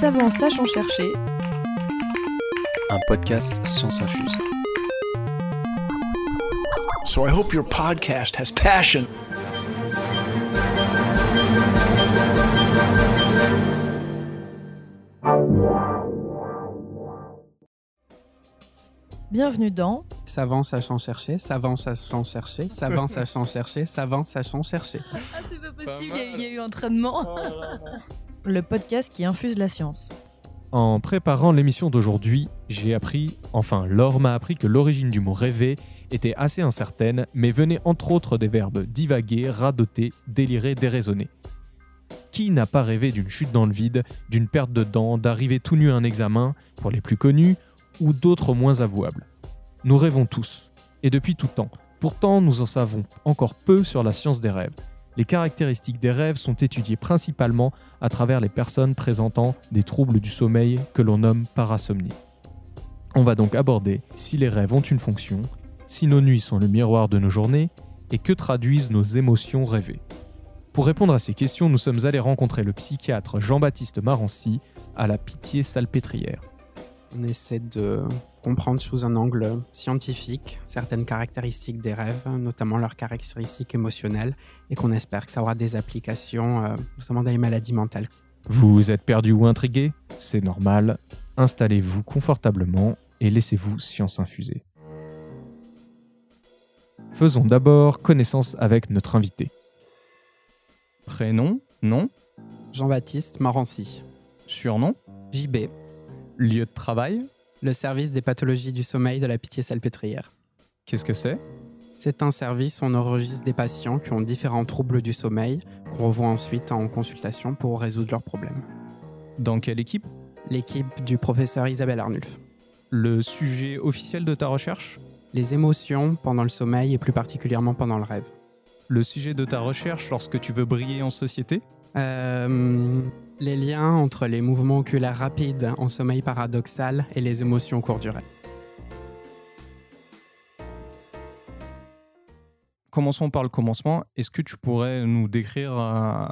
Savant sachant chercher. Un podcast Science Infuse. So I hope your podcast has passion. Bienvenue dans Savant sachant chercher, savant sachant chercher, savant sachant chercher, savant sachant chercher. Ah, c'est pas possible, il y, a eu- il y a eu entraînement. Le podcast qui infuse la science. En préparant l'émission d'aujourd'hui, j'ai appris, enfin Laure m'a appris que l'origine du mot rêver était assez incertaine, mais venait entre autres des verbes divaguer, radoter, délirer, déraisonner. Qui n'a pas rêvé d'une chute dans le vide, d'une perte de dents, d'arriver tout nu à un examen, pour les plus connus, ou d'autres moins avouables? Nous rêvons tous, et depuis tout temps. Pourtant, nous en savons encore peu sur la science des rêves. Les caractéristiques des rêves sont étudiées principalement à travers les personnes présentant des troubles du sommeil que l'on nomme parasomnie. On va donc aborder si les rêves ont une fonction, si nos nuits sont le miroir de nos journées et que traduisent nos émotions rêvées. Pour répondre à ces questions, nous sommes allés rencontrer le psychiatre Jean-Baptiste Marancy à la Pitié-Salpêtrière. On essaie de comprendre sous un angle scientifique certaines caractéristiques des rêves, notamment leurs caractéristiques émotionnelles, et qu'on espère que ça aura des applications, euh, notamment dans les maladies mentales. Vous êtes perdu ou intrigué? C'est normal. Installez-vous confortablement et laissez-vous science infuser. Faisons d'abord connaissance avec notre invité. Prénom, nom, Jean-Baptiste Marancy, surnom, JB, lieu de travail, le service des pathologies du sommeil de la Pitié-Salpêtrière. qu'est-ce que c'est? C'est un service où on enregistre des patients qui ont différents troubles du sommeil, qu'on revoit ensuite en consultation pour résoudre leurs problèmes. Dans quelle équipe? L'équipe du professeur Isabelle Arnulf. Le sujet officiel de ta recherche? Les émotions pendant le sommeil et plus particulièrement pendant le rêve. Le sujet de ta recherche lorsque tu veux briller en société Euh, les liens entre les mouvements oculaires rapides en sommeil paradoxal et les émotions au cours du rêve. Commençons par le commencement. Est-ce que tu pourrais nous décrire euh,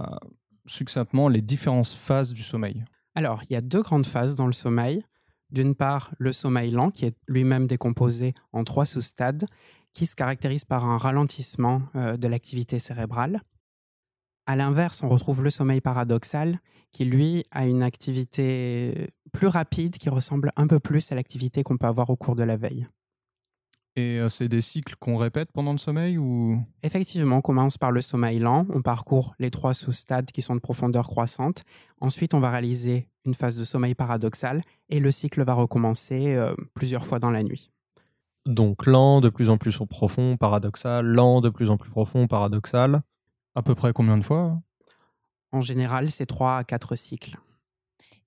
succinctement les différentes phases du sommeil? Alors, il y a deux grandes phases dans le sommeil. D'une part, le sommeil lent, qui est lui-même décomposé en trois sous-stades, qui se caractérise par un ralentissement euh, de l'activité cérébrale. À l'inverse, on retrouve le sommeil paradoxal, qui lui a une activité plus rapide, qui ressemble un peu plus à l'activité qu'on peut avoir au cours de la veille. Et euh, c'est des cycles qu'on répète pendant le sommeil ou? Effectivement, on commence par le sommeil lent, on parcourt les trois sous-stades qui sont de profondeur croissante. Ensuite, on va réaliser une phase de sommeil paradoxal et le cycle va recommencer euh, plusieurs fois dans la nuit. Donc lent, de plus en plus profond, paradoxal, lent, de plus en plus profond, paradoxal. À peu près combien de fois En général, c'est trois à quatre cycles.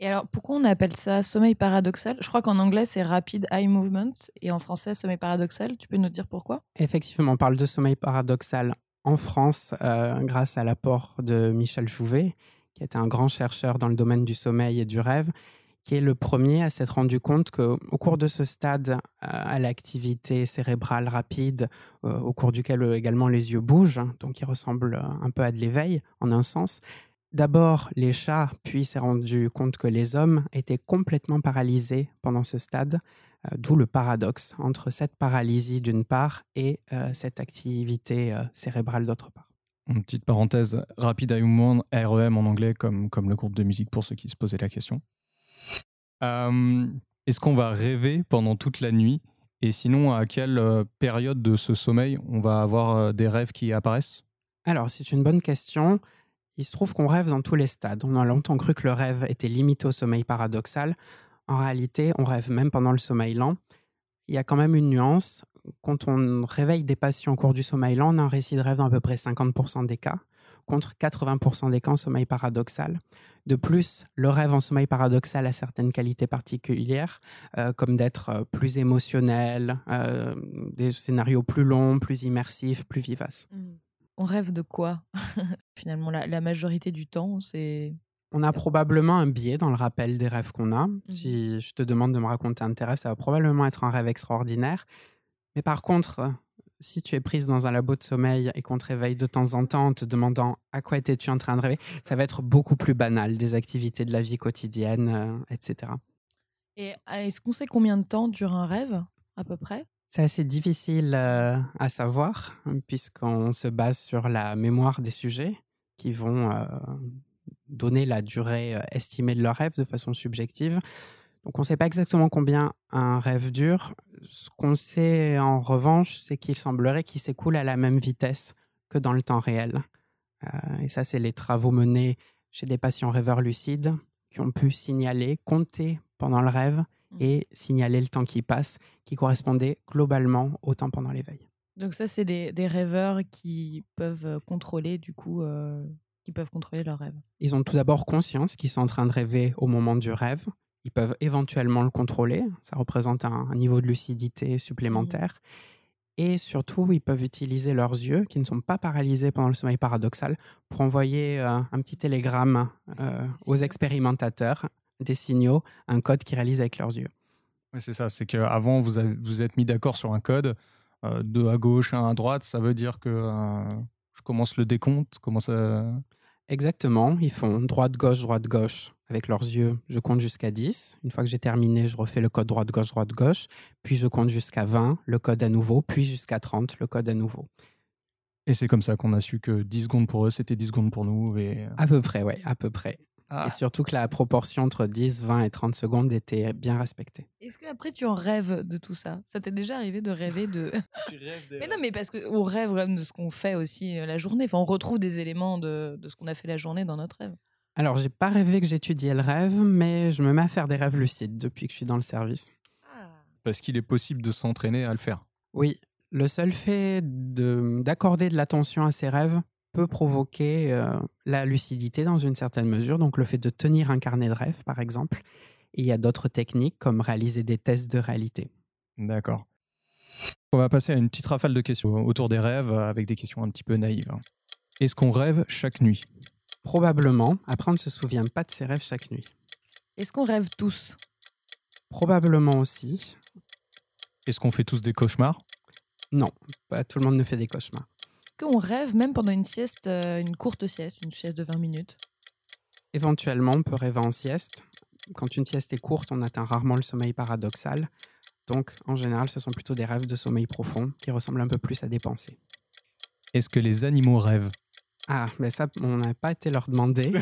Et alors, pourquoi on appelle ça sommeil paradoxal? Je crois qu'en anglais, c'est rapid eye movement et en français, sommeil paradoxal. Tu peux nous dire pourquoi? Effectivement, on parle de sommeil paradoxal en France euh, grâce à l'apport de Michel Jouvet, qui était un grand chercheur dans le domaine du sommeil et du rêve, qui est le premier à s'être rendu compte qu'au cours de ce stade, euh, à l'activité cérébrale rapide, euh, au cours duquel euh, également les yeux bougent, hein, donc il ressemble un peu à de l'éveil en un sens, D'abord, les chats, puis s'est rendu compte que les hommes étaient complètement paralysés pendant ce stade, d'où le paradoxe entre cette paralysie d'une part et cette activité cérébrale d'autre part. Une petite parenthèse, Rapid Eye Movement, REM en anglais, comme, comme le groupe de musique pour ceux qui se posaient la question. Est-ce qu'on va rêver pendant toute la nuit? Et sinon, à quelle euh, période de ce sommeil on va avoir euh, des rêves qui apparaissent? Alors, c'est une bonne question. Il se trouve qu'on rêve dans tous les stades. On a longtemps cru que le rêve était limité au sommeil paradoxal. En réalité, on rêve même pendant le sommeil lent. Il y a quand même une nuance. Quand on réveille des patients au cours du sommeil lent, on a un récit de rêve dans à peu près 50% des cas, contre 80% des cas en sommeil paradoxal. De plus, le rêve en sommeil paradoxal a certaines qualités particulières, euh, comme d'être euh, plus émotionnel, euh, des scénarios plus longs, plus immersifs, plus vivaces. On rêve de quoi Finalement, la, la majorité du temps, c'est. On a probablement un biais dans le rappel des rêves qu'on a. Si je te demande de me raconter un de tes rêves, ça va probablement être un rêve extraordinaire. Mais par contre, si tu es prise dans un labo de sommeil et qu'on te réveille de temps en temps en te demandant à quoi étais-tu en train de rêver, ça va être beaucoup plus banal, des activités de la vie quotidienne, euh, etc. Et euh, est-ce qu'on sait combien de temps dure un rêve, à peu près? C'est assez difficile euh, à savoir, puisqu'on se base sur la mémoire des sujets qui vont euh, donner la durée euh, estimée de leur rêve de façon subjective. Donc on ne sait pas exactement combien un rêve dure. Ce qu'on sait en revanche, c'est qu'il semblerait qu'il s'écoule à la même vitesse que dans le temps réel. Euh, et ça, c'est les travaux menés chez des patients rêveurs lucides qui ont pu signaler, compter pendant le rêve et signaler le temps qui passe, qui correspondait globalement au temps pendant l'éveil. Donc ça, c'est des, des rêveurs qui peuvent euh, contrôler, du coup, euh, qui peuvent contrôler leurs rêves. Ils ont tout d'abord conscience qu'ils sont en train de rêver au moment du rêve. Ils peuvent éventuellement le contrôler. Ça représente un, un niveau de lucidité supplémentaire. Et surtout, ils peuvent utiliser leurs yeux, qui ne sont pas paralysés pendant le sommeil paradoxal, pour envoyer euh, un petit télégramme euh, aux expérimentateurs, des signaux, un code qu'ils réalisent avec leurs yeux. Oui, c'est ça. C'est qu'avant, vous avez- vous êtes mis d'accord sur un code, euh, deux à gauche, un à droite. Ça veut dire que euh, je commence le décompte. Comment ça... Exactement, ils font droite-gauche, droite-gauche avec leurs yeux. Je compte jusqu'à 10. Une fois que j'ai terminé, je refais le code droite-gauche, droite-gauche. Puis je compte jusqu'à 20, le code à nouveau. Puis jusqu'à 30, le code à nouveau. Et c'est comme ça qu'on a su que 10 secondes pour eux, c'était 10 secondes pour nous. Et... À peu près, oui, à peu près. Ah. Et surtout que la proportion entre 10, 20 et 30 secondes était bien respectée. Est-ce que après tu en rêves de tout ça? Ça t'est déjà arrivé de rêver de Mais non, mais parce qu'on rêve quand même de ce qu'on fait aussi euh, la journée. Enfin, on retrouve des éléments de, de ce qu'on a fait la journée dans notre rêve. Alors, j'ai pas rêvé que j'étudiais le rêve, mais je me mets à faire des rêves lucides depuis que je suis dans le service. Parce qu'il est possible de s'entraîner à le faire. Oui, le seul fait de- d'accorder de l'attention à ses rêves peut provoquer euh, la lucidité dans une certaine mesure. Donc le fait de tenir un carnet de rêve, par exemple. Et il y a d'autres techniques comme réaliser des tests de réalité. D'accord. On va passer à une petite rafale de questions autour des rêves avec des questions un petit peu naïves. Est-ce qu'on rêve chaque nuit? Probablement, après on ne se souvient pas de ses rêves chaque nuit. Est-ce qu'on rêve tous? Probablement aussi. Est-ce qu'on fait tous des cauchemars? Non, pas tout le monde ne fait des cauchemars. Qu'on rêve même pendant une sieste, euh, une courte sieste, une sieste de 20 minutes? Éventuellement, on peut rêver en sieste. Quand une sieste est courte, on atteint rarement le sommeil paradoxal. Donc, en général, ce sont plutôt des rêves de sommeil profond qui ressemblent un peu plus à des pensées. Est-ce que les animaux rêvent? Ah, mais ça, on n'a pas été leur demander.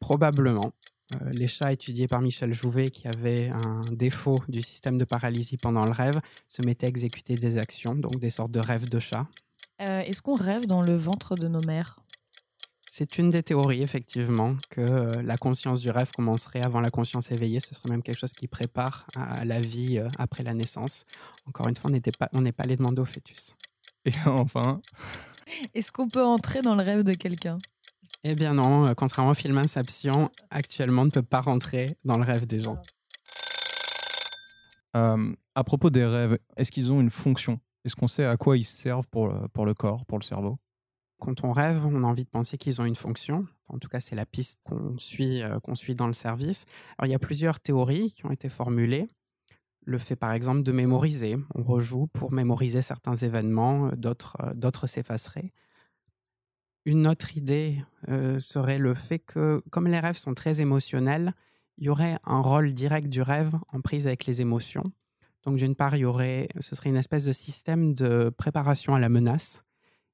Probablement. Euh, les chats étudiés par Michel Jouvet, qui avaient un défaut du système de paralysie pendant le rêve, se mettaient à exécuter des actions, donc des sortes de rêves de chat. Euh, Est-ce qu'on rêve dans le ventre de nos mères? C'est une des théories, effectivement, que euh, la conscience du rêve commencerait avant la conscience éveillée. Ce serait même quelque chose qui prépare à la vie euh, après la naissance. Encore une fois, on n'était pas- on n'est pas allé demander au fœtus. Et enfin, Est-ce qu'on peut entrer dans le rêve de quelqu'un? Eh bien non, euh, contrairement au film Inception, actuellement, on ne peut pas rentrer dans le rêve des gens. euh, à propos des rêves, est-ce qu'ils ont une fonction? Est-ce qu'on sait à quoi ils servent pour le, pour le corps, pour le cerveau? Quand on rêve, on a envie de penser qu'ils ont une fonction. En tout cas, c'est la piste qu'on suit, euh, qu'on suit dans le service. Alors, il y a plusieurs théories qui ont été formulées. Le fait, par exemple, de mémoriser. On rejoue pour mémoriser certains événements, euh, d'autres euh, d'autres s'effaceraient. Une autre idée euh, serait le fait que, comme les rêves sont très émotionnels, il y aurait un rôle direct du rêve en prise avec les émotions. Donc, d'une part, il y aurait, ce serait une espèce de système de préparation à la menace.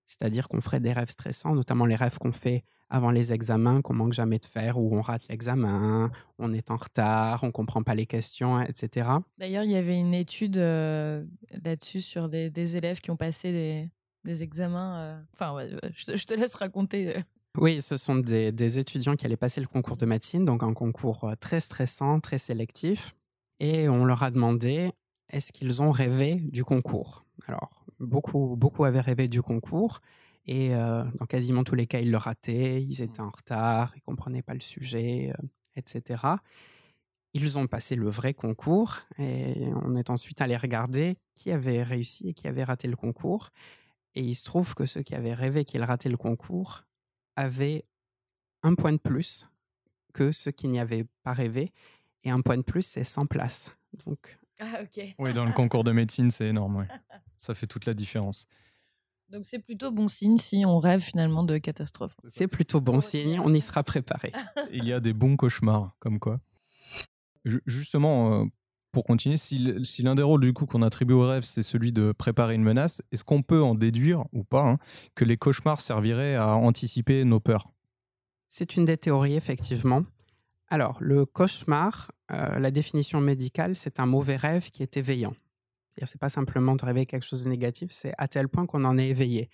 C'est-à-dire qu'on ferait des rêves stressants, notamment les rêves qu'on fait avant les examens, qu'on manque jamais de faire, où on rate l'examen, on est en retard, on comprend pas les questions, etc. D'ailleurs, il y avait une étude euh, là-dessus sur des, des élèves qui ont passé des, des examens. euh, Enfin, ouais, je, te- je te laisse raconter. euh. Oui, ce sont des, des étudiants qui allaient passer le concours de médecine, donc un concours très stressant, très sélectif. Et on leur a demandé est-ce qu'ils ont rêvé du concours? Alors, beaucoup, beaucoup avaient rêvé du concours. Et euh, dans quasiment tous les cas, ils le rataient, ils étaient en retard, ils ne comprenaient pas le sujet, euh, etc. Ils ont passé le vrai concours et on est ensuite allé regarder qui avait réussi et qui avait raté le concours. Et il se trouve que ceux qui avaient rêvé qu'ils rataient le concours avaient un point de plus que ceux qui n'y avaient pas rêvé. Et un point de plus, c'est 100 places. Donc, Ah, ok. Oui, dans le concours de médecine, c'est énorme. ouais. Ça fait toute la différence. Donc c'est plutôt bon signe si on rêve finalement de catastrophe. C'est plutôt bon signe, on y sera préparé. Il y a des bons cauchemars, comme quoi. Ju- Justement, euh, pour continuer, si l'un des rôles du coup qu'on attribue au rêve, c'est celui de préparer une menace, est-ce qu'on peut en déduire, ou pas, hein, que les cauchemars serviraient à anticiper nos peurs? C'est une des théories, effectivement. Alors, le cauchemar, euh, la définition médicale, c'est un mauvais rêve qui est éveillant. C'est-à-dire, c'est pas simplement de rêver quelque chose de négatif, c'est à tel point qu'on en est éveillé.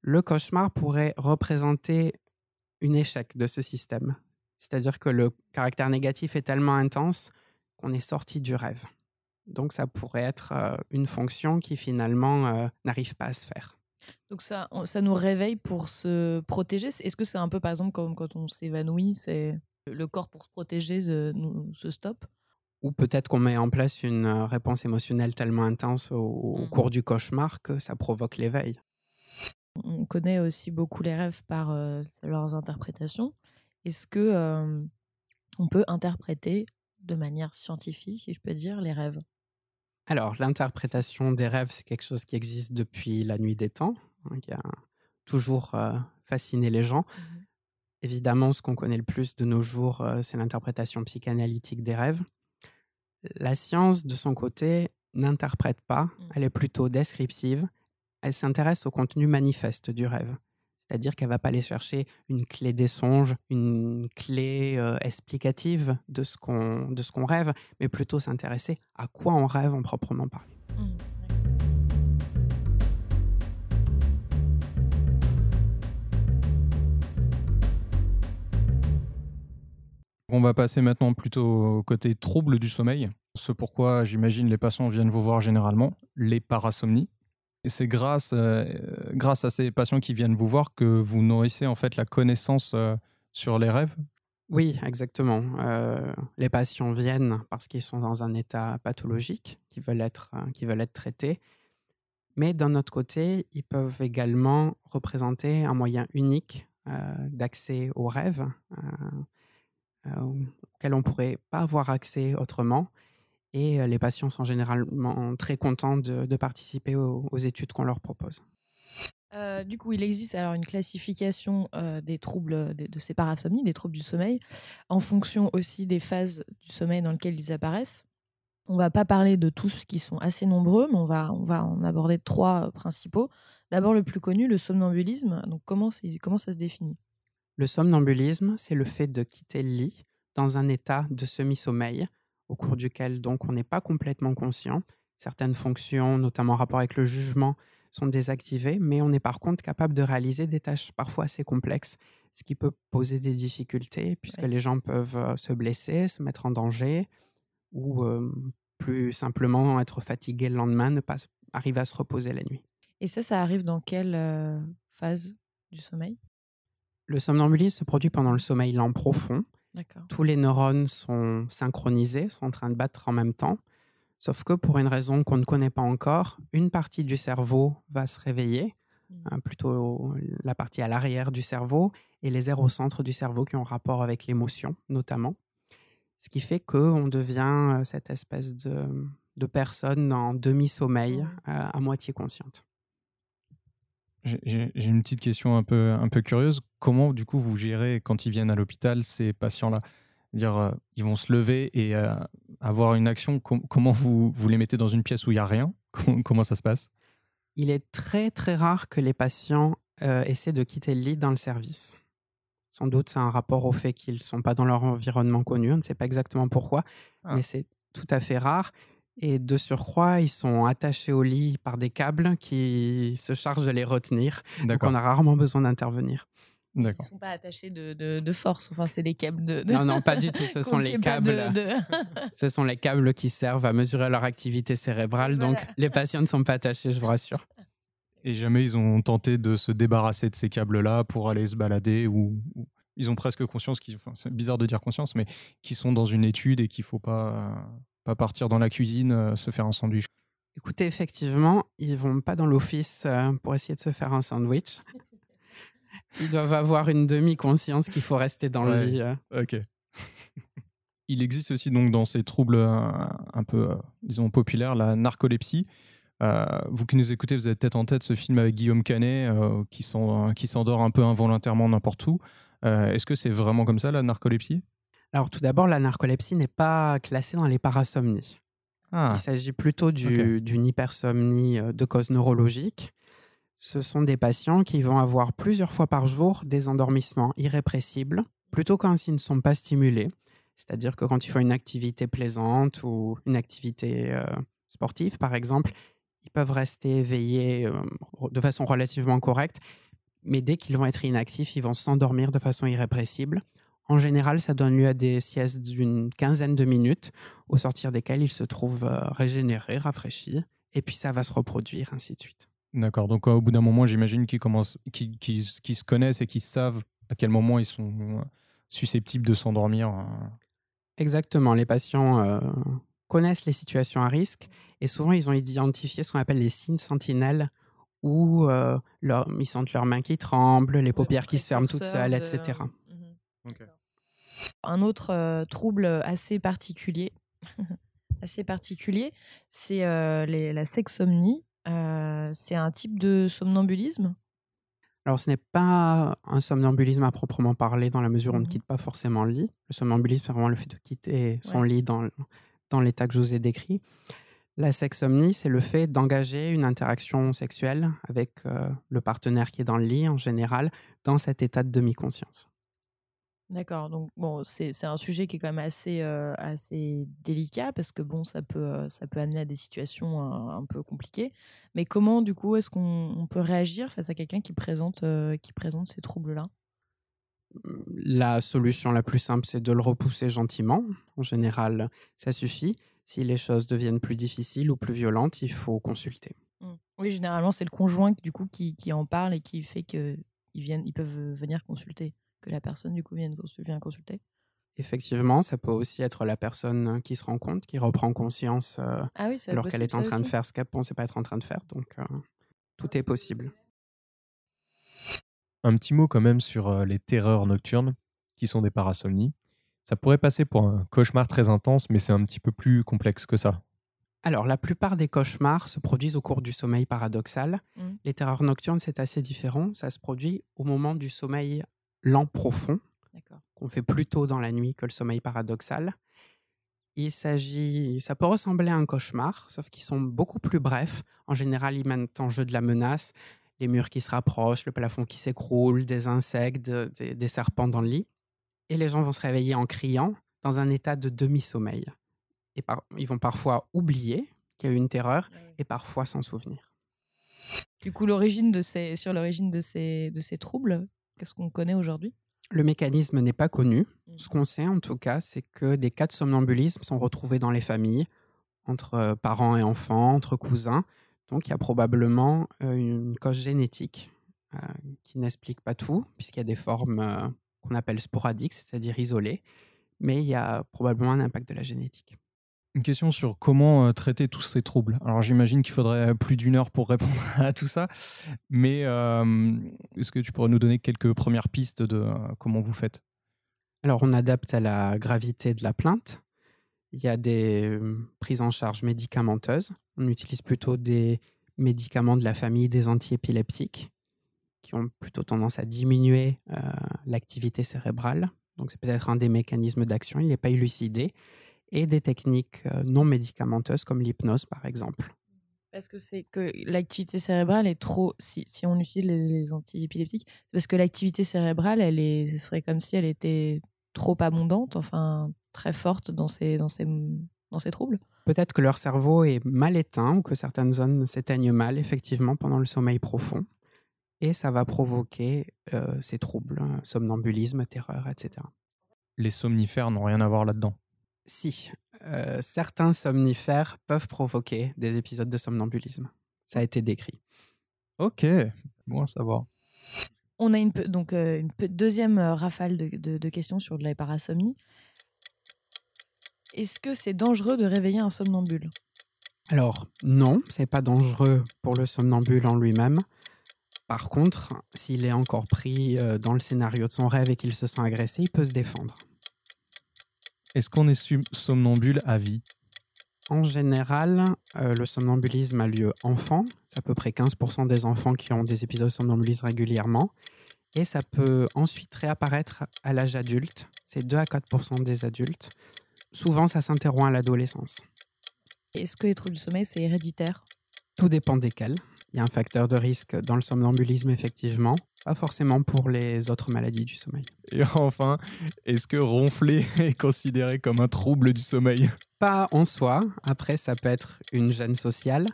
Le cauchemar pourrait représenter un échec de ce système. C'est-à-dire que le caractère négatif est tellement intense qu'on est sorti du rêve. Donc, ça pourrait être une fonction qui finalement euh, n'arrive pas à se faire. Donc ça, ça nous réveille pour se protéger. Est-ce que c'est un peu par exemple comme quand on s'évanouit, c'est le corps pour se protéger de- nous, se stoppe ou peut-être qu'on met en place une euh, réponse émotionnelle tellement intense au, au Mhm. cours du cauchemar que ça provoque l'éveil. On connaît aussi beaucoup les rêves par euh, leurs interprétations. Est-ce que euh, on peut interpréter de manière scientifique, si je peux dire, les rêves? Alors, l'interprétation des rêves, c'est quelque chose qui existe depuis la nuit des temps, hein, qui a toujours euh, fasciné les gens. Évidemment, ce qu'on connaît le plus de nos jours, c'est l'interprétation psychanalytique des rêves. La science, de son côté, n'interprète pas, elle est plutôt descriptive. Elle s'intéresse au contenu manifeste du rêve. C'est-à-dire qu'elle va pas aller chercher une clé des songes, une clé euh, explicative de ce qu'on rêve, mais plutôt s'intéresser à quoi on rêve en proprement parler. On va passer maintenant plutôt au côté trouble du sommeil, ce pourquoi j'imagine les patients viennent vous voir généralement, les parasomnies. Et c'est grâce, euh, grâce à ces patients qui viennent vous voir que vous nourrissez en fait la connaissance euh, sur les rêves? Oui, exactement. Euh, les patients viennent parce qu'ils sont dans un état pathologique, qui veulent être, qui veulent être traités. Mais d'un autre côté, ils peuvent également représenter un moyen unique d'accès aux rêves, auxquels on ne pourrait pas avoir accès autrement. Et euh, les patients sont généralement très contents de, participer aux, études qu'on leur propose. Euh, du coup, il existe alors une classification euh, des troubles de, de ces parasomnies, des troubles du sommeil, en fonction aussi des phases du sommeil dans lesquelles ils apparaissent. On va pas parler de tous qui sont assez nombreux, mais on va, on va en aborder trois euh, principaux. D'abord, le plus connu, le somnambulisme. Donc, comment, comment ça se définit? Le somnambulisme, c'est le fait de quitter le lit dans un état de semi-sommeil au cours duquel donc on n'est pas complètement conscient. Certaines fonctions, notamment en rapport avec le jugement, sont désactivées, mais on est par contre capable de réaliser des tâches parfois assez complexes, ce qui peut poser des difficultés puisque Ouais. les gens peuvent euh, se blesser, se mettre en danger ou euh, plus simplement être fatigués le lendemain, ne pas arriver à se reposer la nuit. Et ça, ça arrive dans quelle euh, phase du sommeil? Le somnambulisme se produit pendant le sommeil lent profond, tous les neurones sont synchronisés, sont en train de battre en même temps. Sauf que pour une raison qu'on ne connaît pas encore, une partie du cerveau va se réveiller, Mm. hein, plutôt la partie à l'arrière du cerveau, et les aires au centre du cerveau qui ont rapport avec l'émotion, notamment. Ce qui fait qu'on devient euh, cette espèce de, de personne en demi-sommeil, euh, à moitié consciente. J'ai- une petite question un peu, un peu curieuse. Comment, du coup, vous gérez quand ils viennent à l'hôpital ces patients-là? Dire, euh, ils vont se lever et euh, avoir une action. Com- comment vous, vous les mettez dans une pièce où il n'y a rien? Comment, comment ça se passe? Il est très très rare que les patients euh, essaient de quitter le lit dans le service. Sans doute, c'est un rapport au fait qu'ils ne sont pas dans leur environnement connu. On ne sait pas exactement pourquoi, Ah. mais c'est tout à fait rare. Et de surcroît, ils sont attachés au lit par des câbles qui se chargent de les retenir. Donc, on a rarement besoin d'intervenir. Ils D'accord. sont pas attachés de, de- de force. Enfin, c'est des câbles de. de- Non, non, pas du tout. Ce sont les câbles. de- de- Ce sont les câbles qui servent à mesurer leur activité cérébrale. Donc, les patients ne sont pas attachés, je vous rassure. Et jamais ils ont tenté de se débarrasser de ces câbles-là pour aller se balader ou, ils ont presque conscience enfin, c'est bizarre de dire conscience, mais qu'ils sont dans une étude et qu'il faut pas, euh, pas partir dans la cuisine, euh, se faire un sandwich. Écoutez, effectivement, ils vont pas dans l'office euh, pour essayer de se faire un sandwich. Ils doivent avoir une demi-conscience qu'il faut rester dans le lit. euh. Ok. Il existe aussi donc dans ces troubles un, peu, disons, populaires, la narcolepsie. Euh, vous qui nous écoutez, vous avez peut-être en tête ce film avec Guillaume Canet euh, qui s'en- qui s'endort un peu involontairement n'importe où. Euh, Est-ce que c'est vraiment comme ça la narcolepsie? Alors tout d'abord, la narcolepsie n'est pas classée dans les parasomnies. Ah, Il s'agit plutôt du- d'une hypersomnie euh, de cause neurologique. Ce sont des patients qui vont avoir plusieurs fois par jour des endormissements irrépressibles, plutôt quand ils ne sont pas stimulés. C'est-à-dire que quand ils font une activité plaisante ou une activité euh, sportive, par exemple, ils peuvent rester éveillés euh, de façon relativement correcte, mais dès qu'ils vont être inactifs, ils vont s'endormir de façon irrépressible. En général, ça donne lieu à des siestes d'une quinzaine de minutes, au sortir desquelles ils se trouvent euh, régénérés, rafraîchis, et puis ça va se reproduire, ainsi de suite. d'accord. Donc euh, au bout d'un moment, j'imagine qu'ils commencent, qu'ils qu'ils- qu'ils se connaissent et qu'ils savent à quel moment ils sont euh, susceptibles de s'endormir. Exactement, les patients euh, connaissent les situations à risque, et souvent ils ont identifié ce qu'on appelle les signes sentinelles, où euh, leur- ils sentent leurs mains qui tremblent, les paupières qui se ferment toutes seules, de- etc. Ok. Un autre euh, trouble assez particulier, assez particulier, c'est euh, la sexomnie. Euh, c'est un type de somnambulisme? Alors, ce n'est pas un somnambulisme à proprement parler, dans la mesure où on ne Mhm. quitte pas forcément le lit. Le somnambulisme, c'est vraiment le fait de quitter son Ouais. lit dans, dans l'état que je vous ai décrit. La sexomnie, c'est le fait d'engager une interaction sexuelle avec euh, le partenaire qui est dans le lit, en général, dans cet état de demi-conscience. D'accord, donc bon, c'est un sujet qui est quand même assez, euh, assez délicat parce que bon, ça peut, ça peut amener à des situations euh, un peu compliquées. Mais comment, du coup, est-ce qu'on on peut réagir face à quelqu'un qui présente, euh, qui présente ces troubles-là? La solution la plus simple, c'est de le repousser gentiment. En général, ça suffit. Si les choses deviennent plus difficiles ou plus violentes, il faut consulter. Mm. Oui, généralement, c'est le conjoint du coup qui, qui en parle et qui fait que ils viennent, ils peuvent venir consulter, que la personne du coup vienne consul- vient consulter. Effectivement, ça peut aussi être la personne qui se rend compte, qui reprend conscience euh, Ah oui, alors qu'elle est en train de faire ce qu'elle pensait pas être en train de faire. Donc, euh, tout est possible. Un petit mot quand même sur euh, les terreurs nocturnes, qui sont des parasomnies. Ça pourrait passer pour un cauchemar très intense, mais c'est un petit peu plus complexe que ça. Alors, la plupart des cauchemars se produisent au cours du sommeil paradoxal. Mm. Les terreurs nocturnes, c'est assez différent. Ça se produit au moment du sommeil lent profond, qu'on fait plus tôt dans la nuit que le sommeil paradoxal. Il s'agit, ça peut ressembler à un cauchemar, sauf qu'ils sont beaucoup plus brefs. En général, ils mettent en jeu de la menace, les murs qui se rapprochent, le plafond qui s'écroule, des insectes, de- des, des serpents dans le lit. Et les gens vont se réveiller en criant dans un état de demi-sommeil. Et par- ils vont parfois oublier qu'il y a eu une terreur et parfois s'en souvenir. Du coup, l'origine de ces, sur l'origine de ces, de ces troubles, qu'est-ce qu'on connaît aujourd'hui? Le mécanisme n'est pas connu. Mm. Ce qu'on sait en tout cas, c'est que des cas de somnambulisme sont retrouvés dans les familles, entre euh, parents et enfants, entre cousins. Donc il y a probablement euh, une cause génétique euh, qui n'explique pas tout, puisqu'il y a des formes euh, qu'on appelle sporadiques, c'est-à-dire isolées, mais il y a probablement un impact de la génétique. Une question sur comment euh, traiter tous ces troubles. Alors j'imagine qu'il faudrait plus d'une heure pour répondre à tout ça, mais euh, est-ce que tu pourrais nous donner quelques premières pistes de euh, comment vous faites? Alors on adapte à la gravité de la plainte. Il y a des euh, prises en charge médicamenteuses. On utilise plutôt des médicaments de la famille des antiépileptiques qui ont plutôt tendance à diminuer euh, l'activité cérébrale. Donc c'est peut-être un des mécanismes d'action, il n'est pas élucidé. Et des techniques euh, non médicamenteuses comme l'hypnose par exemple. Parce que c'est que l'activité cérébrale est trop. Si, si on utilise les, les antiépileptiques, c'est parce que l'activité cérébrale, elle est, ce serait comme si elle était trop abondante, enfin très forte dans ces, dans ces, dans ces troubles. Peut-être que leur cerveau est mal éteint ou que certaines zones s'éteignent mal effectivement pendant le sommeil profond. Et ça va provoquer euh, ces troubles, hein, somnambulisme, terreur, etc. Les somnifères n'ont rien à voir là-dedans. Si, euh, certains somnifères peuvent provoquer des épisodes de somnambulisme. Ça a été décrit. Ok, bon à savoir. On a une, pe- donc, euh, une pe- deuxième euh, rafale de, de- de questions sur de la parasomnie. Est-ce que c'est dangereux de réveiller un somnambule? Alors, non, c'est pas dangereux pour le somnambule en lui-même. Par contre, s'il est encore pris dans le scénario de son rêve et qu'il se sent agressé, il peut se défendre. Est-ce qu'on est somnambule à vie? En général, euh, le somnambulisme a lieu enfant. C'est à peu près 15% des enfants qui ont des épisodes somnambulistes régulièrement. Et ça peut ensuite réapparaître à l'âge adulte. C'est 2 à 4% des adultes. Souvent, ça s'interrompt à l'adolescence. Est-ce que les troubles du sommeil, c'est héréditaire? Tout dépend desquels. Il y a un facteur de risque dans le somnambulisme, effectivement. Pas forcément pour les autres maladies du sommeil. Et enfin, est-ce que ronfler est considéré comme un trouble du sommeil? Pas en soi. Après, ça peut être une gêne sociale.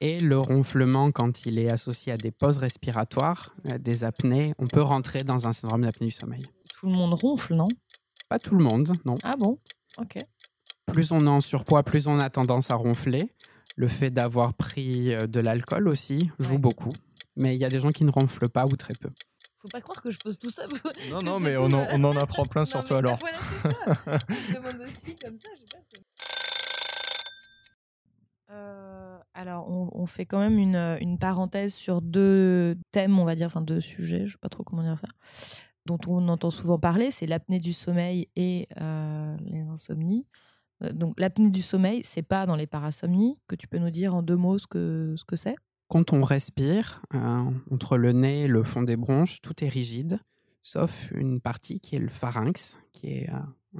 Et le ronflement, quand il est associé à des pauses respiratoires, euh, des apnées, on peut rentrer dans un syndrome d'apnée du sommeil. Tout le monde ronfle, non? Pas tout le monde, non. Ah bon? Ok. Plus on est en surpoids, plus on a tendance à ronfler. Le fait d'avoir pris euh, de l'alcool aussi joue Ouais. beaucoup. Mais il y a des gens qui ne ronflent pas ou très peu. Faut pas croire que je pose tout ça. pour- Non, non, mais on en, on en apprend plein sur toi alors. Voilà, c'est ça. je demande aussi comme ça, j'ai pas fait. Euh, alors, on, on fait quand même une, euh, une parenthèse sur deux thèmes, on va dire, enfin deux sujets, je sais pas trop comment dire ça, dont on entend souvent parler, c'est l'apnée du sommeil et euh, les insomnies. Euh, Donc, l'apnée du sommeil, c'est pas dans les parasomnies, que tu peux nous dire en deux mots ce que ce que c'est? Quand on respire, euh, entre le nez et le fond des bronches, tout est rigide, sauf une partie qui est le pharynx, qui est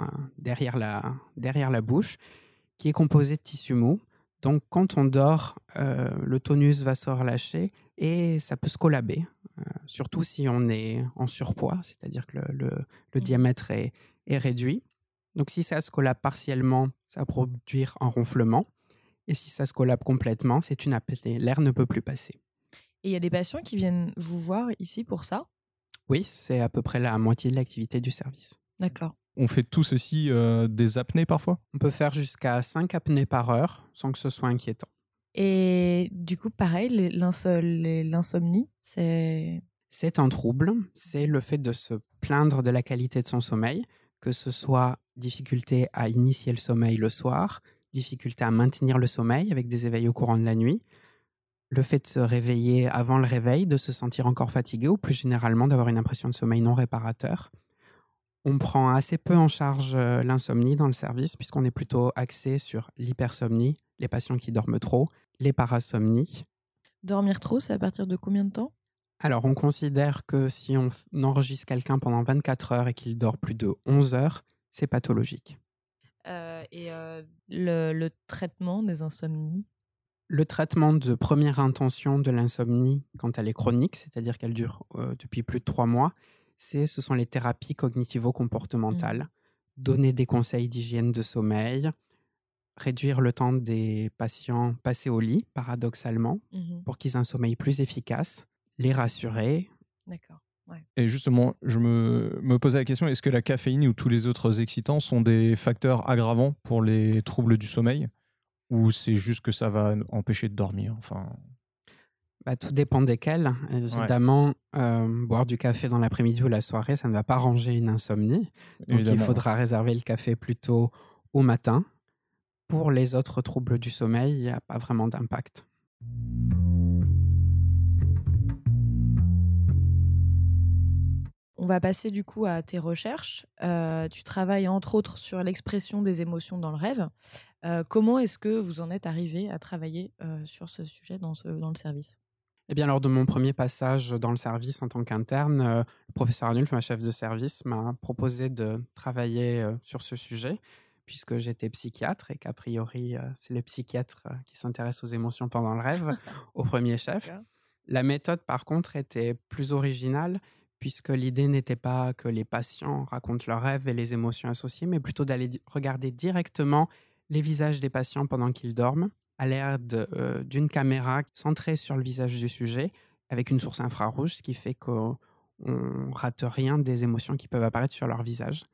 euh, derrière, la, derrière la bouche, qui est composée de tissu mou. Donc quand on dort, euh, le tonus va se relâcher et ça peut se collaber, surtout si on est en surpoids, c'est-à-dire que le, le- le Mhm. diamètre est, est réduit. Donc si ça se collabe partiellement, ça va produire un ronflement. Et si ça se collabe complètement, c'est une apnée. L'air ne peut plus passer. Et il y a des patients qui viennent vous voir ici pour ça? Oui, c'est à peu près la moitié de l'activité du service. D'accord. On fait tous aussi euh, des apnées parfois? On peut faire jusqu'à 5 apnées par heure sans que ce soit inquiétant. Et du coup, pareil, l'insomnie, c'est. C'est un trouble, c'est le fait de se plaindre de la qualité de son sommeil, que ce soit difficulté à initier le sommeil le soir, difficulté à maintenir le sommeil avec des éveils au courant de la nuit, le fait de se réveiller avant le réveil, de se sentir encore fatigué ou plus généralement d'avoir une impression de sommeil non réparateur. On prend assez peu en charge euh, l'insomnie dans le service puisqu'on est plutôt axé sur l'hypersomnie, les patients qui dorment trop, les parasomnies Dormir trop, c'est à partir de combien de temps? Alors, on considère que si on enregistre quelqu'un pendant 24 heures et qu'il dort plus de 11 heures, c'est pathologique. Euh, Et euh, le, le traitement des insomnies? Le traitement de première intention de l'insomnie, quand elle est chronique, c'est-à-dire qu'elle dure euh, depuis plus de trois mois, c'est, ce sont les thérapies cognitivo-comportementales. Donner des conseils d'hygiène de sommeil, réduire le temps des patients passés au lit, paradoxalement, Mhm. pour qu'ils aient un sommeil plus efficace, les rassurer, D'accord. Et justement, je me, me posais la question est-ce que la caféine ou tous les autres excitants sont des facteurs aggravants pour les troubles du sommeil? Ou c'est juste que ça va empêcher de dormir enfin, Bah, tout dépend desquels. Évidemment, euh, boire du café dans l'après-midi ou la soirée, ça ne va pas ranger une insomnie. Donc, il faudra réserver le café plutôt au matin. Pour les autres troubles du sommeil, il n'y a pas vraiment d'impact. Va passer du coup à tes recherches. Euh, tu travailles entre autres sur l'expression des émotions dans le rêve. Euh, comment est-ce que vous en êtes arrivé à travailler euh, sur ce sujet dans, ce- dans le service? Eh bien, lors de mon premier passage dans le service en tant qu'interne, euh, le professeur Arnulf, ma chef de service, m'a proposé de travailler euh, sur ce sujet, puisque j'étais psychiatre et qu'a priori, euh, c'est le psychiatre euh, qui s'intéresse aux émotions pendant le rêve, au premier chef. La méthode, par contre, était plus originale, puisque l'idée n'était pas que les patients racontent leurs rêves et les émotions associées, mais plutôt d'aller regarder directement les visages des patients pendant qu'ils dorment, à l'aide euh, d'une caméra centrée sur le visage du sujet, avec une source infrarouge, ce qui fait qu'on rate rien des émotions qui peuvent apparaître sur leur visage,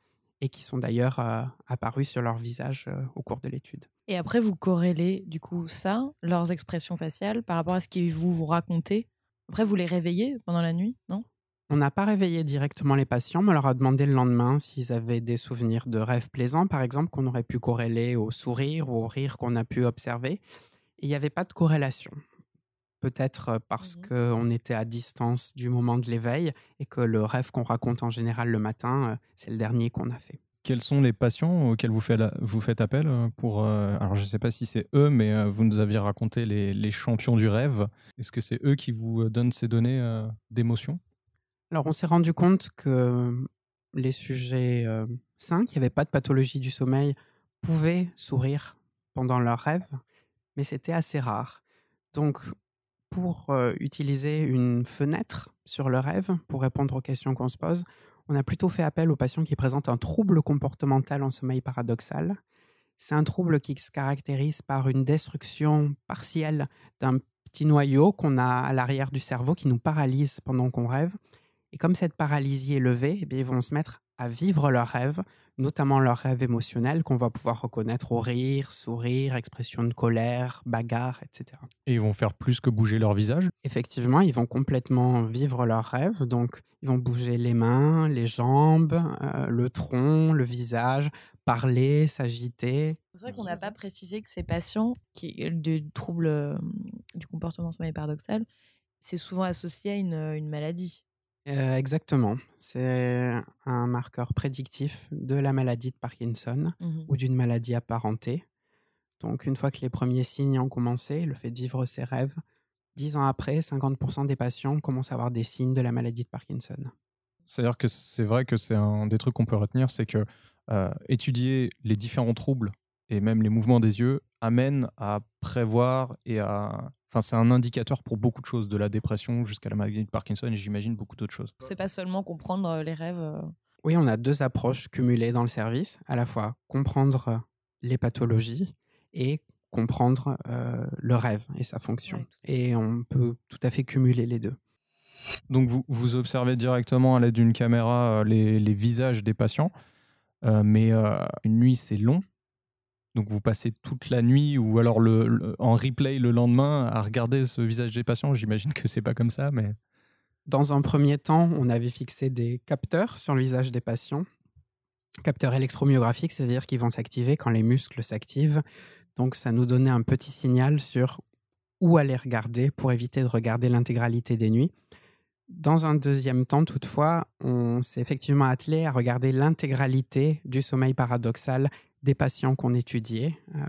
et qui sont d'ailleurs euh, apparues sur leur visage euh, au cours de l'étude. Et après, vous corrélez du coup ça, leurs expressions faciales, par rapport à ce qu'ils vous, vous racontez. Après, vous les réveillez pendant la nuit, non? On n'a pas réveillé directement les patients, mais on leur a demandé le lendemain s'ils avaient des souvenirs de rêves plaisants, par exemple, qu'on aurait pu corréler au sourire ou au rire qu'on a pu observer. Et il n'y avait pas de corrélation. Peut-être euh, parce Mhm. qu'on était à distance du moment de l'éveil et que le rêve qu'on raconte en général le matin, euh, c'est le dernier qu'on a fait. Quels sont les patients auxquels vous faites, vous faites appel euh, pour... euh, alors, je ne sais pas si c'est eux, mais euh, vous nous aviez raconté les, les champions du rêve. Est-ce que c'est eux qui vous donnent ces données euh, d'émotion? Alors, on s'est rendu compte que les sujets euh, sains, qui n'avaient pas de pathologie du sommeil, pouvaient sourire pendant leur rêve, mais c'était assez rare. Donc, pour euh, utiliser une fenêtre sur le rêve, pour répondre aux questions qu'on se pose, on a plutôt fait appel aux patients qui présentent un trouble comportemental en sommeil paradoxal. C'est un trouble qui se caractérise par une destruction partielle d'un petit noyau qu'on a à l'arrière du cerveau qui nous paralyse pendant qu'on rêve. Et comme cette paralysie est levée, eh bien, ils vont se mettre à vivre leurs rêves, notamment leurs rêves émotionnels qu'on va pouvoir reconnaître au rire, sourire, expression de colère, bagarre, etc. Et ils vont faire plus que bouger leur visage? Effectivement, ils vont complètement vivre leurs rêves. Donc, ils vont bouger les mains, les jambes, euh, le tronc, le visage, parler, s'agiter. C'est vrai qu'on n'a pas précisé que ces patients qui du trouble euh, du comportement sommeil paradoxal, c'est souvent associé à une, une maladie. Euh, exactement. C'est un marqueur prédictif de la maladie de Parkinson Mhm. ou d'une maladie apparentée. Donc, une fois que les premiers signes ont commencé, le fait de vivre ses rêves, dix ans après, 50% des patients commencent à avoir des signes de la maladie de Parkinson. C'est-à-dire que c'est vrai que c'est un des trucs qu'on peut retenir, c'est que euh, étudier les différents troubles et même les mouvements des yeux amène à prévoir et à... Enfin, c'est un indicateur pour beaucoup de choses, de la dépression jusqu'à la maladie de Parkinson et j'imagine beaucoup d'autres choses. C'est pas seulement comprendre euh, les rêves. euh, Oui, on a deux approches cumulées dans le service, à la fois comprendre les pathologies et comprendre euh, le rêve et sa fonction. Ouais, et on peut tout à fait cumuler les deux. Donc vous, vous observez directement à l'aide d'une caméra euh, les, les visages des patients, Euh, mais euh, une nuit c'est long. Donc vous passez toute la nuit ou alors en replay le lendemain à regarder ce visage des patients. J'imagine que c'est pas comme ça, mais Dans un premier temps, on avait fixé des capteurs sur le visage des patients. Capteurs électromyographiques, c'est-à-dire qu'ils vont s'activer quand les muscles s'activent. Donc ça nous donnait un petit signal sur où aller regarder pour éviter de regarder l'intégralité des nuits. Dans un deuxième temps, toutefois, on s'est effectivement attelé à regarder l'intégralité du sommeil paradoxal des patients qu'on étudiait, euh,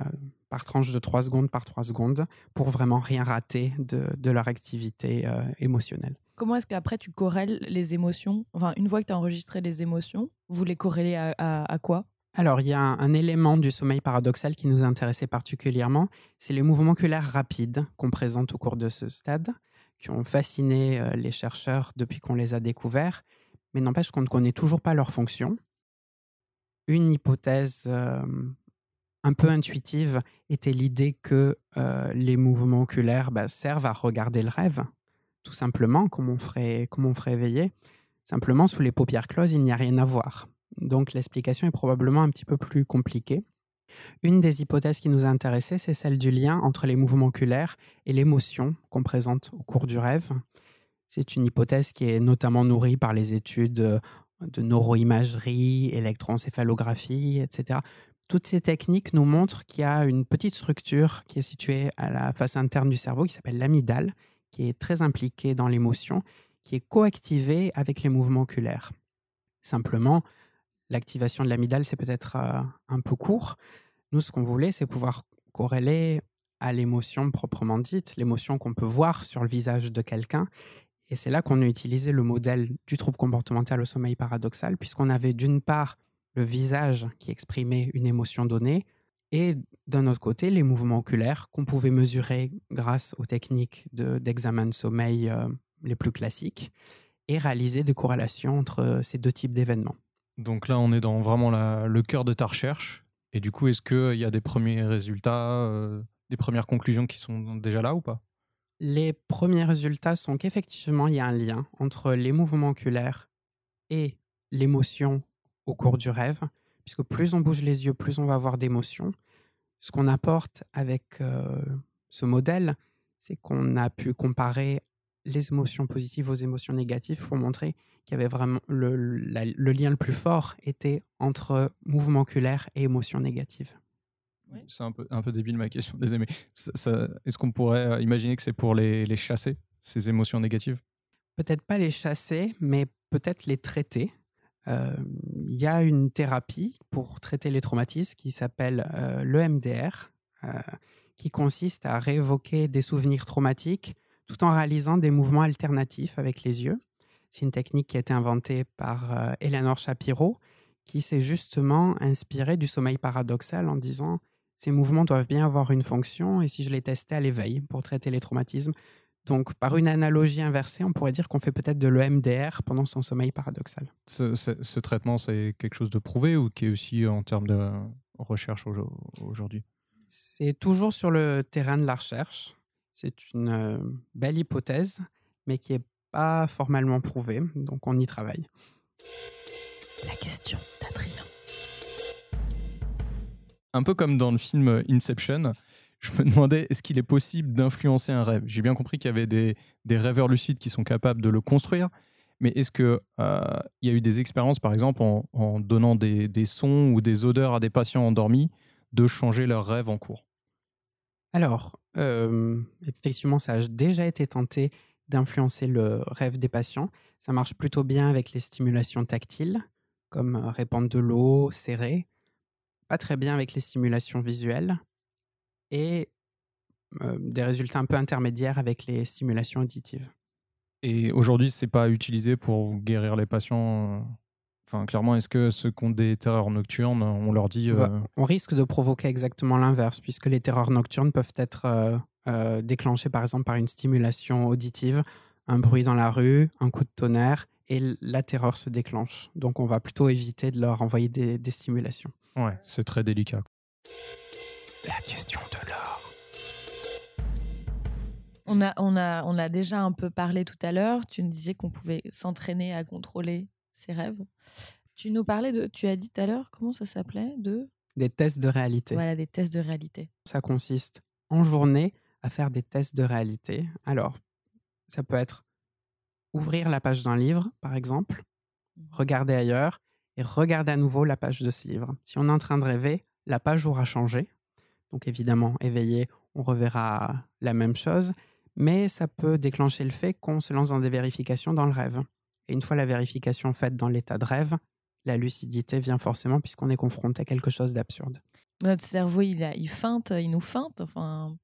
par tranche de 3 secondes par 3 secondes, pour vraiment rien rater de, de leur activité euh, émotionnelle. Comment est-ce qu'après tu corrèles les émotions? Enfin, une fois que tu as enregistré les émotions, vous les corrélez à, à- à quoi? Alors, il y a un, un élément du sommeil paradoxal qui nous intéressait particulièrement, c'est les mouvements oculaires rapides qu'on présente au cours de ce stade, qui ont fasciné euh, les chercheurs depuis qu'on les a découverts, mais n'empêche qu'on ne connaît toujours pas leur fonction. Une hypothèse un peu intuitive était l'idée que les mouvements oculaires bah, servent à regarder le rêve, tout simplement, comme on ferait, comme on ferait veiller. Simplement, sous les paupières closes, il n'y a rien à voir. Donc l'explication est probablement un petit peu plus compliquée. Une des hypothèses qui nous a intéressés, c'est celle du lien entre les mouvements oculaires et l'émotion qu'on présente au cours du rêve. C'est une hypothèse qui est notamment nourrie par les études de neuroimagerie, électroencéphalographie, etc. Toutes ces techniques nous montrent qu'il y a une petite structure qui est située à la face interne du cerveau qui s'appelle l'amygdale, qui est très impliquée dans l'émotion, qui est coactivée avec les mouvements oculaires. Simplement, l'activation de l'amygdale, c'est peut-être euh, un peu court. Nous, ce qu'on voulait, c'est pouvoir corréler à l'émotion proprement dite, l'émotion qu'on peut voir sur le visage de quelqu'un. Et c'est là qu'on a utilisé le modèle du trouble comportemental au sommeil paradoxal, puisqu'on avait d'une part le visage qui exprimait une émotion donnée, et d'un autre côté, les mouvements oculaires qu'on pouvait mesurer grâce aux techniques de- d'examen de, sommeil euh, les plus classiques, et réaliser des corrélations entre ces deux types d'événements. donc là on est dans vraiment la- le cœur de ta recherche. Et du coup, est-ce qu'il y a des premiers résultats, euh, des premières conclusions qui sont déjà là ou pas? Les premiers résultats sont qu'effectivement, il y a un lien entre les mouvements oculaires et l'émotion au cours du rêve, puisque plus on bouge les yeux, plus on va avoir d'émotions. Ce qu'on apporte avec euh, ce modèle, c'est qu'on a pu comparer les émotions positives aux émotions négatives pour montrer qu'il y avait vraiment le, le lien le plus fort était entre mouvement oculaire et émotion négative. Oui. C'est un peu, un peu débile ma question, désolé. Mais ça- ça- est-ce qu'on pourrait euh, imaginer que c'est pour les, les chasser, ces émotions négatives? Peut-être pas les chasser, mais peut-être les traiter. euh, il y a une thérapie pour traiter les traumatismes qui s'appelle euh, l'EMDR, euh, qui consiste à réévoquer des souvenirs traumatiques tout en réalisant des mouvements alternatifs avec les yeux. C'est une technique qui a été inventée par Eleanor Shapiro, qui s'est justement inspirée du sommeil paradoxal en disant ces mouvements doivent bien avoir une fonction et si je les testais à l'éveil pour traiter les traumatismes. Donc, par une analogie inversée, on pourrait dire qu'on fait peut-être de l'EMDR pendant son sommeil paradoxal. Ce, ce- ce traitement, c'est quelque chose de prouvé ou qui est aussi en termes de recherche au- aujourd'hui? C'est toujours sur le terrain de la recherche. C'est une euh, belle hypothèse, mais qui n'est pas formellement prouvée. Donc, on y travaille. La question Un peu comme dans le film Inception, je me demandais est-ce qu'il est possible d'influencer un rêve? J'ai bien compris qu'il y avait des, des rêveurs lucides qui sont capables de le construire, mais est-ce qu'il y a eu des expériences, par exemple, en, donnant des, des sons ou des odeurs à des patients endormis, de changer leur rêve en cours? Alors, euh, effectivement, ça a déjà été tenté d'influencer le rêve des patients. Ça marche plutôt bien avec les stimulations tactiles, comme euh, répandre de l'eau, serrer. Pas très bien avec les stimulations visuelles. Et euh, des résultats un peu intermédiaires avec les stimulations auditives. Et aujourd'hui, c'est pas utilisé pour guérir les patients. Enfin, clairement, est-ce que ceux qui ont des terreurs nocturnes, on leur dit. Euh, On risque de provoquer exactement l'inverse, puisque les terreurs nocturnes peuvent être euh, euh, déclenchées par exemple par une stimulation auditive, un bruit dans la rue, un coup de tonnerre, et la terreur se déclenche. Donc on va plutôt éviter de leur envoyer des, des stimulations. Ouais, c'est très délicat. La question de l'or. On a, on, a, on a déjà un peu parlé tout à l'heure. Tu nous disais qu'on pouvait s'entraîner à contrôler ses rêves. Tu nous parlais de. Tu as dit tout à l'heure, comment ça s'appelait? De. Des tests de réalité. Voilà, des tests de réalité. Ça consiste en journée à faire des tests de réalité. Alors, ça peut être ouvrir la page d'un livre, par exemple, regarder ailleurs et regarder à nouveau la page de ce livre. Si on est en train de rêver, la page aura changé. Donc évidemment, éveillé, on reverra la même chose, mais ça peut déclencher le fait qu'on se lance dans des vérifications dans le rêve. Et une fois la vérification faite dans l'état de rêve, la lucidité vient forcément puisqu'on est confronté à quelque chose d'absurde. Notre cerveau, il, il feinte, il nous feinte. Enfin,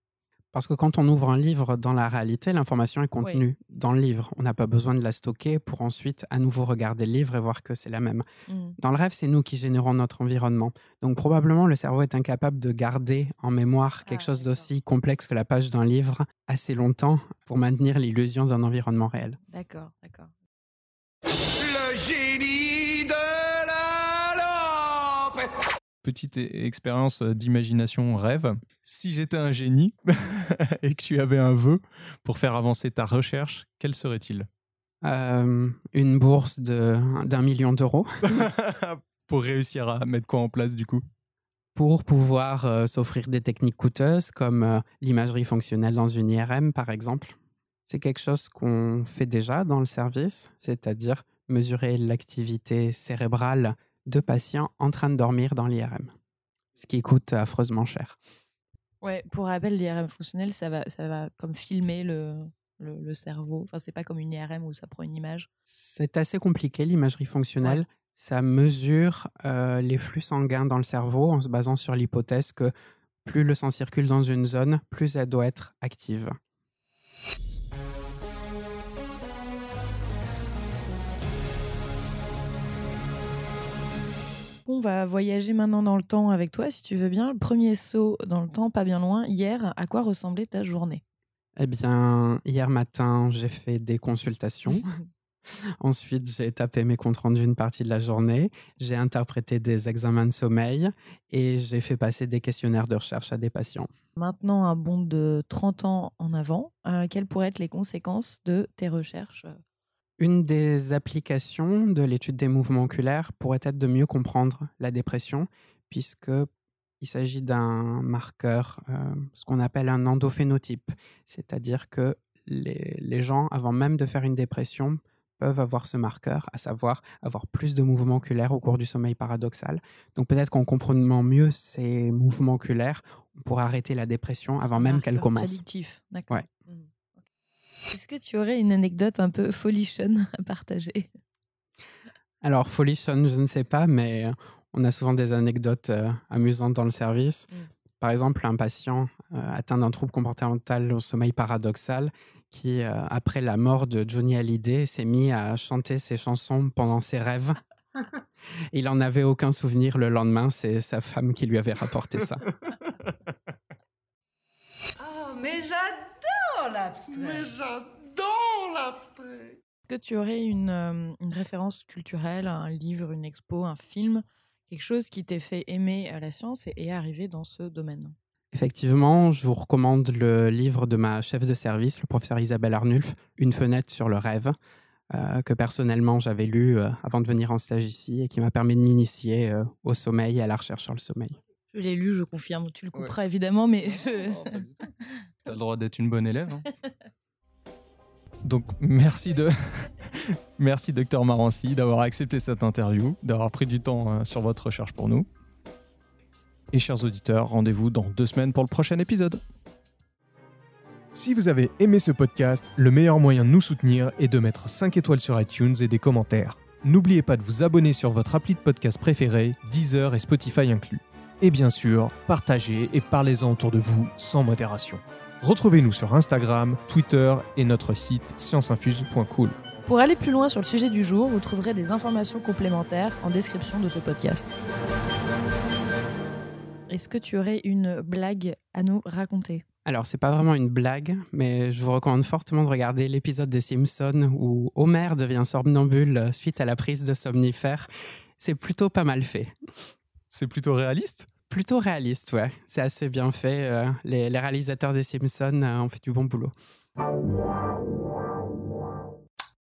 Parce que quand on ouvre un livre dans la réalité, l'information est contenue dans le livre. On n'a pas besoin de la stocker pour ensuite à nouveau regarder le livre et voir que c'est la même. hmm. Dans le rêve, c'est nous qui générons notre environnement. Donc probablement le cerveau est incapable de garder en mémoire quelque Ah, chose d'accord. d'aussi complexe que la page d'un livre assez longtemps pour maintenir l'illusion d'un environnement réel. D'accord, d'accord. Petite expérience euh, d'imagination rêve. Si j'étais un génie et que tu avais un vœu pour faire avancer ta recherche, quel serait-il? Euh, une bourse de- d'un million d'euros Pour réussir à mettre quoi en place du coup? Pour pouvoir euh, s'offrir des techniques coûteuses comme euh, l'imagerie fonctionnelle dans une IRM, par exemple. C'est quelque chose qu'on fait déjà dans le service, c'est-à-dire mesurer l'activité cérébrale de patients en train de dormir dans l'IRM, ce qui coûte affreusement cher. Ouais, pour rappel, l'IRM fonctionnel, ça va, ça va comme filmer le, le, le cerveau. Enfin, c'est pas comme une IRM où ça prend une image. C'est assez compliqué, l'imagerie fonctionnelle. Ça mesure euh, les flux sanguins dans le cerveau en se basant sur l'hypothèse que plus le sang circule dans une zone, plus elle doit être active. On va voyager maintenant dans le temps avec toi, si tu veux bien. Le premier saut dans le temps, pas bien loin. Hier, à quoi ressemblait ta journée? Eh bien, hier matin, j'ai fait des consultations. Ensuite, j'ai tapé mes comptes rendus une partie de la journée. J'ai interprété des examens de sommeil et j'ai fait passer des questionnaires de recherche à des patients. Maintenant, un bond de 30 ans en avant, euh, quelles pourraient être les conséquences de tes recherches? Une des applications de l'étude des mouvements oculaires pourrait être de mieux comprendre la dépression, puisque il s'agit d'un marqueur, euh, ce qu'on appelle un endophénotype, c'est-à-dire que les, les gens, avant même de faire une dépression, peuvent avoir ce marqueur, à savoir avoir plus de mouvements oculaires au cours du sommeil paradoxal. Donc peut-être qu'en comprenant mieux ces mouvements oculaires, on pourra arrêter la dépression avant même qu'elle commence. Prédictif, d'accord. Ouais. Mhm. Est-ce que tu aurais une anecdote un peu folichonne à partager? Alors, folichonne, je ne sais pas, mais on a souvent des anecdotes euh, amusantes dans le service. Mm. Par exemple, un patient euh, atteint d'un trouble comportemental au sommeil paradoxal qui, euh, après la mort de Johnny Hallyday, s'est mis à chanter ses chansons pendant ses rêves. Il en avait aucun souvenir le lendemain, c'est sa femme qui lui avait rapporté ça. Oh, mais j'adore l'abstrait Mais j'adore l'abstrait Est-ce que tu aurais une, euh, une référence culturelle, un livre, une expo, un film, quelque chose qui t'ait fait aimer euh, la science et, et arriver dans ce domaine? Effectivement, je vous recommande le livre de ma chef de service, le professeur Isabelle Arnulf, Une fenêtre sur le rêve, euh, que personnellement j'avais lu euh, avant de venir en stage ici et qui m'a permis de m'initier euh, au sommeil et à la recherche sur le sommeil. Je l'ai lu, je confirme. Tu le Ouais. couperas évidemment, mais je- T'as le droit d'être une bonne élève. hein. Donc merci de merci docteur Marancy d'avoir accepté cette interview, d'avoir pris du temps euh, sur votre recherche pour nous. Et chers auditeurs, rendez-vous dans deux semaines pour le prochain épisode. Si vous avez aimé ce podcast, le meilleur moyen de nous soutenir est de mettre 5 étoiles sur iTunes et des commentaires. N'oubliez pas de vous abonner sur votre appli de podcast préféré, Deezer et Spotify inclus. Et bien sûr, partagez et parlez-en autour de vous sans modération. Retrouvez-nous sur Instagram, Twitter et notre site scienceinfuse.cool. Pour aller plus loin sur le sujet du jour, vous trouverez des informations complémentaires en description de ce podcast. Est-ce que tu aurais une blague à nous raconter? Alors, c'est pas vraiment une blague, mais je vous recommande fortement de regarder l'épisode des Simpsons où Homer devient somnambule suite à la prise de somnifères. C'est plutôt pas mal fait. C'est plutôt réaliste? Plutôt réaliste, ouais. C'est assez bien fait. euh, les, les réalisateurs des Simpsons euh, ont fait du bon boulot.